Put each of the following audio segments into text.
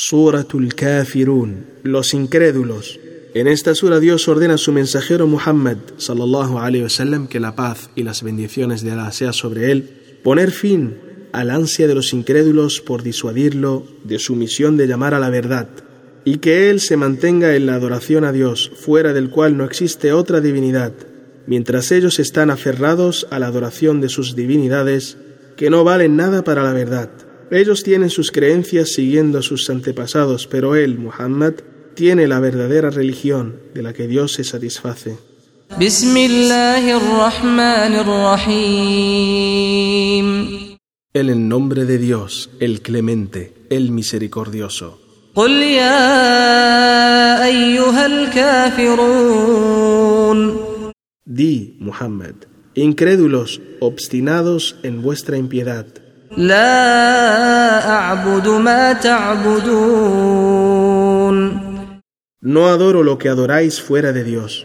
Suratul Kafirun, los incrédulos. En esta sura Dios ordena a su mensajero Muhammad sallallahu alaihi wasallam que la paz y las bendiciones de Allah sea sobre él, poner fin al ansia de los incrédulos por disuadirlo de su misión de llamar a la verdad, y que él se mantenga en la adoración a Dios, fuera del cual no existe otra divinidad, mientras ellos están aferrados a la adoración de sus divinidades que no valen nada para la verdad. Ellos tienen sus creencias siguiendo a sus antepasados, pero él, Muhammad, tiene la verdadera religión de la que Dios se satisface. En el nombre de Dios, el clemente, el misericordioso. Di, Muhammad, incrédulos, obstinados en vuestra impiedad. No adoro lo que adoráis fuera de Dios.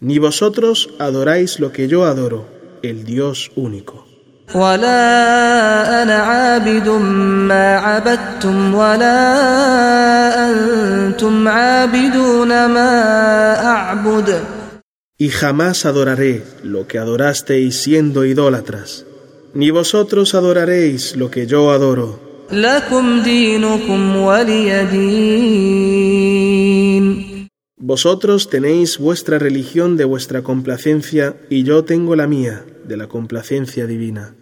Ni vosotros adoráis lo que yo adoro, el Dios único. Y jamás adoraré lo que adorasteis siendo idólatras ni vosotros adoraréis lo que yo adoro. Vosotros tenéis vuestra religión de vuestra complacencia y yo tengo la mía de la complacencia divina.